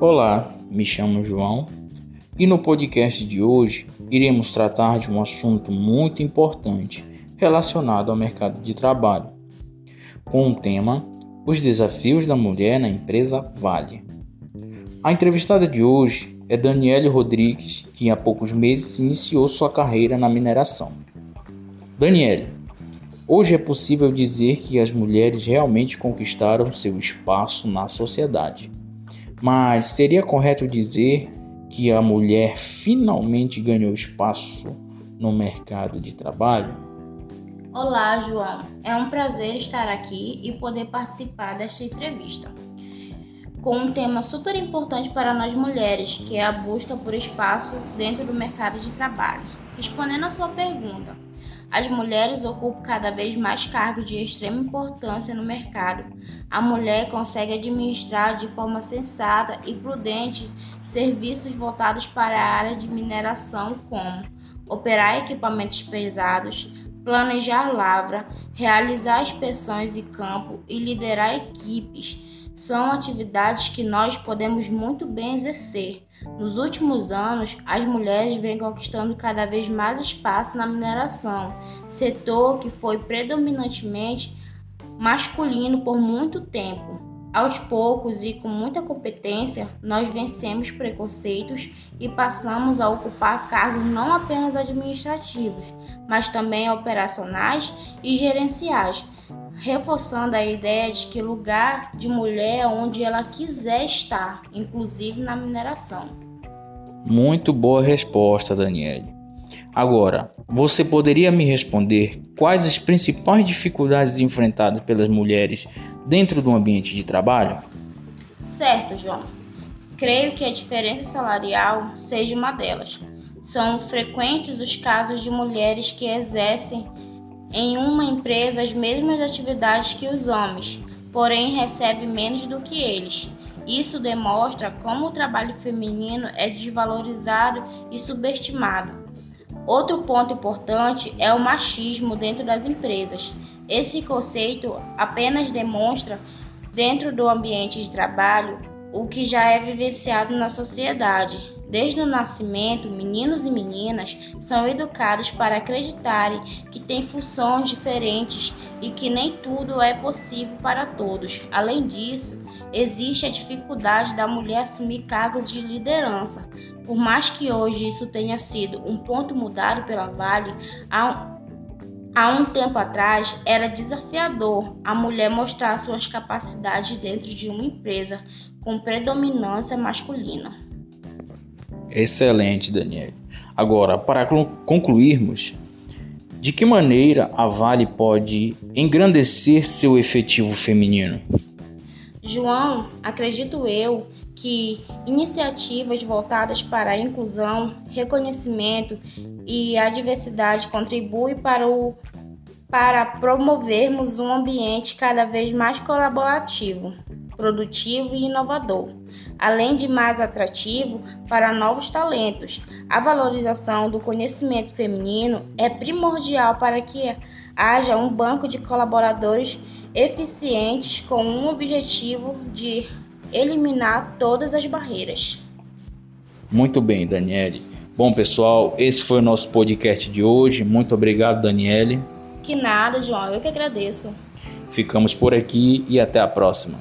Olá, me chamo João e no podcast de hoje iremos tratar de um assunto muito importante relacionado ao mercado de trabalho, com o tema Os desafios da mulher na empresa Vale. A entrevistada de hoje é Daniele Rodrigues, que há poucos meses iniciou sua carreira na mineração. Daniele, hoje é possível dizer que as mulheres realmente conquistaram seu espaço na sociedade. Mas seria correto dizer que a mulher finalmente ganhou espaço no mercado de trabalho? Olá, João. É um prazer estar aqui e poder participar desta entrevista com um tema super importante para nós mulheres, que é a busca por espaço dentro do mercado de trabalho. Respondendo a sua pergunta, as mulheres ocupam cada vez mais cargos de extrema importância no mercado. A mulher consegue administrar de forma sensata e prudente serviços voltados para a área de mineração, como operar equipamentos pesados, planejar lavra, realizar inspeções em campo e liderar equipes são atividades que nós podemos muito bem exercer. Nos últimos anos, as mulheres vêm conquistando cada vez mais espaço na mineração, setor que foi predominantemente masculino por muito tempo. Aos poucos e com muita competência, nós vencemos preconceitos e passamos a ocupar cargos não apenas administrativos, mas também operacionais e gerenciais reforçando a ideia de que lugar de mulher é onde ela quiser estar, inclusive na mineração. Muito boa resposta, Daniele. Agora, você poderia me responder quais as principais dificuldades enfrentadas pelas mulheres dentro do ambiente de trabalho? Certo, João. Creio que a diferença salarial seja uma delas. São frequentes os casos de mulheres que exercem em uma empresa as mesmas atividades que os homens, porém recebe menos do que eles. Isso demonstra como o trabalho feminino é desvalorizado e subestimado. Outro ponto importante é o machismo dentro das empresas. Esse conceito apenas demonstra, dentro do ambiente de trabalho, o que já é vivenciado na sociedade. Desde o nascimento, meninos e meninas são educados para acreditarem que têm funções diferentes e que nem tudo é possível para todos. Além disso, existe a dificuldade da mulher assumir cargos de liderança. Por mais que hoje isso tenha sido um ponto mudado pela Vale, há Há um tempo atrás, era desafiador a mulher mostrar suas capacidades dentro de uma empresa com predominância masculina. Excelente, Daniel. Agora, para concluirmos, de que maneira a Vale pode engrandecer seu efetivo feminino? João, acredito eu que iniciativas voltadas para a inclusão, reconhecimento e a diversidade contribuem para, o, para promovermos um ambiente cada vez mais colaborativo, produtivo e inovador, além de mais atrativo para novos talentos. A valorização do conhecimento feminino é primordial para que haja um banco de colaboradores eficientes com um objetivo de eliminar todas as barreiras. Muito bem, Daniele. Bom, pessoal, esse foi o nosso podcast de hoje. Muito obrigado, Daniele. Que nada, João, eu que agradeço. Ficamos por aqui e até a próxima.